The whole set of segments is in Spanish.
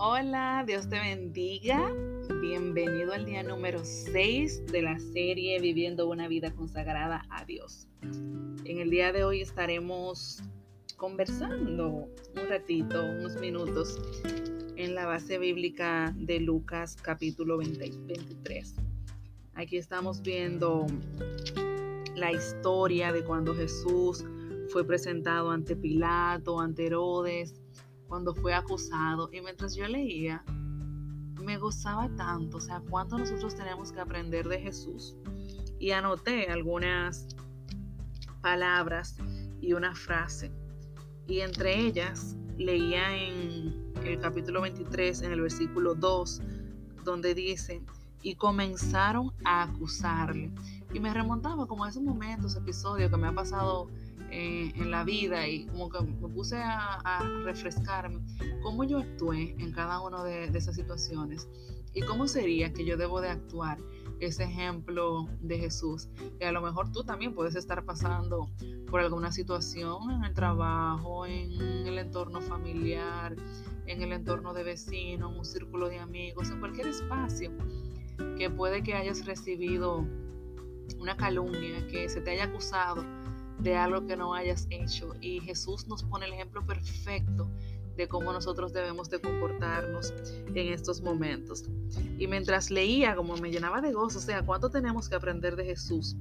Hola, Dios te bendiga. Bienvenido al día número 6 de la serie Viviendo una vida consagrada a Dios. En el día de hoy estaremos conversando un ratito, unos minutos, en la base bíblica de Lucas capítulo 23. Aquí estamos viendo la historia de cuando Jesús fue presentado ante Pilato, ante Herodes, cuando fue acusado. Y mientras yo leía, me gozaba tanto, o sea, cuánto nosotros tenemos que aprender de Jesús. Y anoté algunas palabras y una frase. Y entre ellas leía en el capítulo 23, en el versículo 2, donde dice, y comenzaron a acusarle. Y me remontaba como a esos momentos, episodios que me ha pasado eh, en la vida y como que me puse a, refrescarme cómo yo actué en cada una de, esas situaciones y cómo sería que yo debo de actuar ese ejemplo de Jesús. Que a lo mejor tú también puedes estar pasando por alguna situación en el trabajo, en el entorno familiar, en el entorno de vecinos, en un círculo de amigos, en cualquier espacio que puede que hayas recibido una calumnia, que se te haya acusado de algo que no hayas hecho. Y Jesús nos pone el ejemplo perfecto de cómo nosotros debemos de comportarnos en estos momentos. Y mientras leía, como me llenaba de gozo, o sea, ¿cuánto tenemos que aprender de Jesús?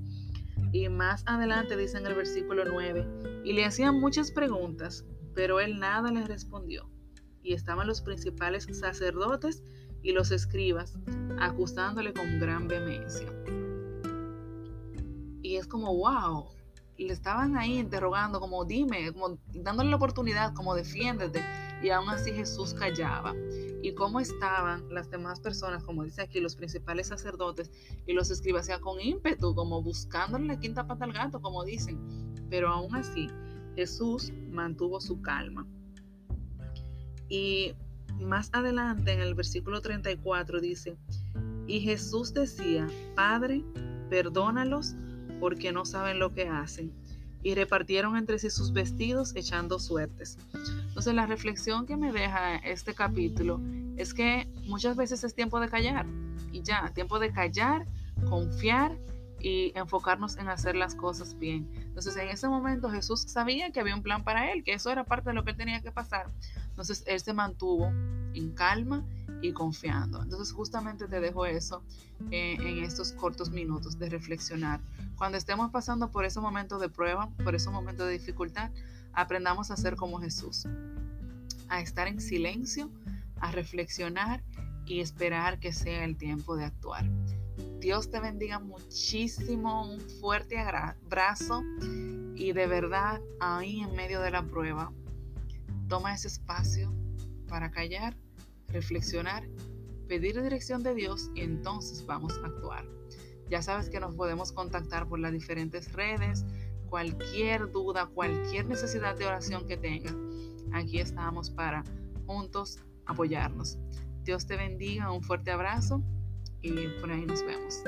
Y más adelante dice en el versículo 9, y le hacían muchas preguntas, pero él nada les respondió. Y estaban los principales sacerdotes y los escribas acusándole con gran vehemencia. Y es como, wow, le estaban ahí interrogando, como dime, dándole la oportunidad, como defiéndete. Y aún así Jesús callaba. Y cómo estaban las demás personas, como dice aquí, los principales sacerdotes y los escribas, sea, con ímpetu, como buscándole la quinta pata al gato, como dicen. Pero aún así, Jesús mantuvo su calma. Y más adelante, en el versículo 34, dice, y Jesús decía, Padre, perdónalos porque no saben lo que hacen. Y repartieron entre sí sus vestidos echando suertes. Entonces la reflexión que me deja este capítulo es que muchas veces es tiempo de callar. Y ya, tiempo de callar, confiar y enfocarnos en hacer las cosas bien. Entonces en ese momento Jesús sabía que había un plan para él, que eso era parte de lo que tenía que pasar. Entonces él se mantuvo en calma y confiando. Entonces justamente te dejo eso eh, en estos cortos minutos de reflexionar. Cuando estemos pasando por ese momento de prueba, por ese momento de dificultad, aprendamos a ser como Jesús, a estar en silencio, a reflexionar y esperar que sea el tiempo de actuar. Dios te bendiga muchísimo, un fuerte abrazo y de verdad ahí en medio de la prueba, toma ese espacio para callar reflexionar, pedir dirección de Dios y entonces vamos a actuar. Ya sabes que nos podemos contactar por las diferentes redes, cualquier duda, cualquier necesidad de oración que tengas. Aquí estamos para juntos apoyarnos. Dios te bendiga, un fuerte abrazo y por ahí nos vemos.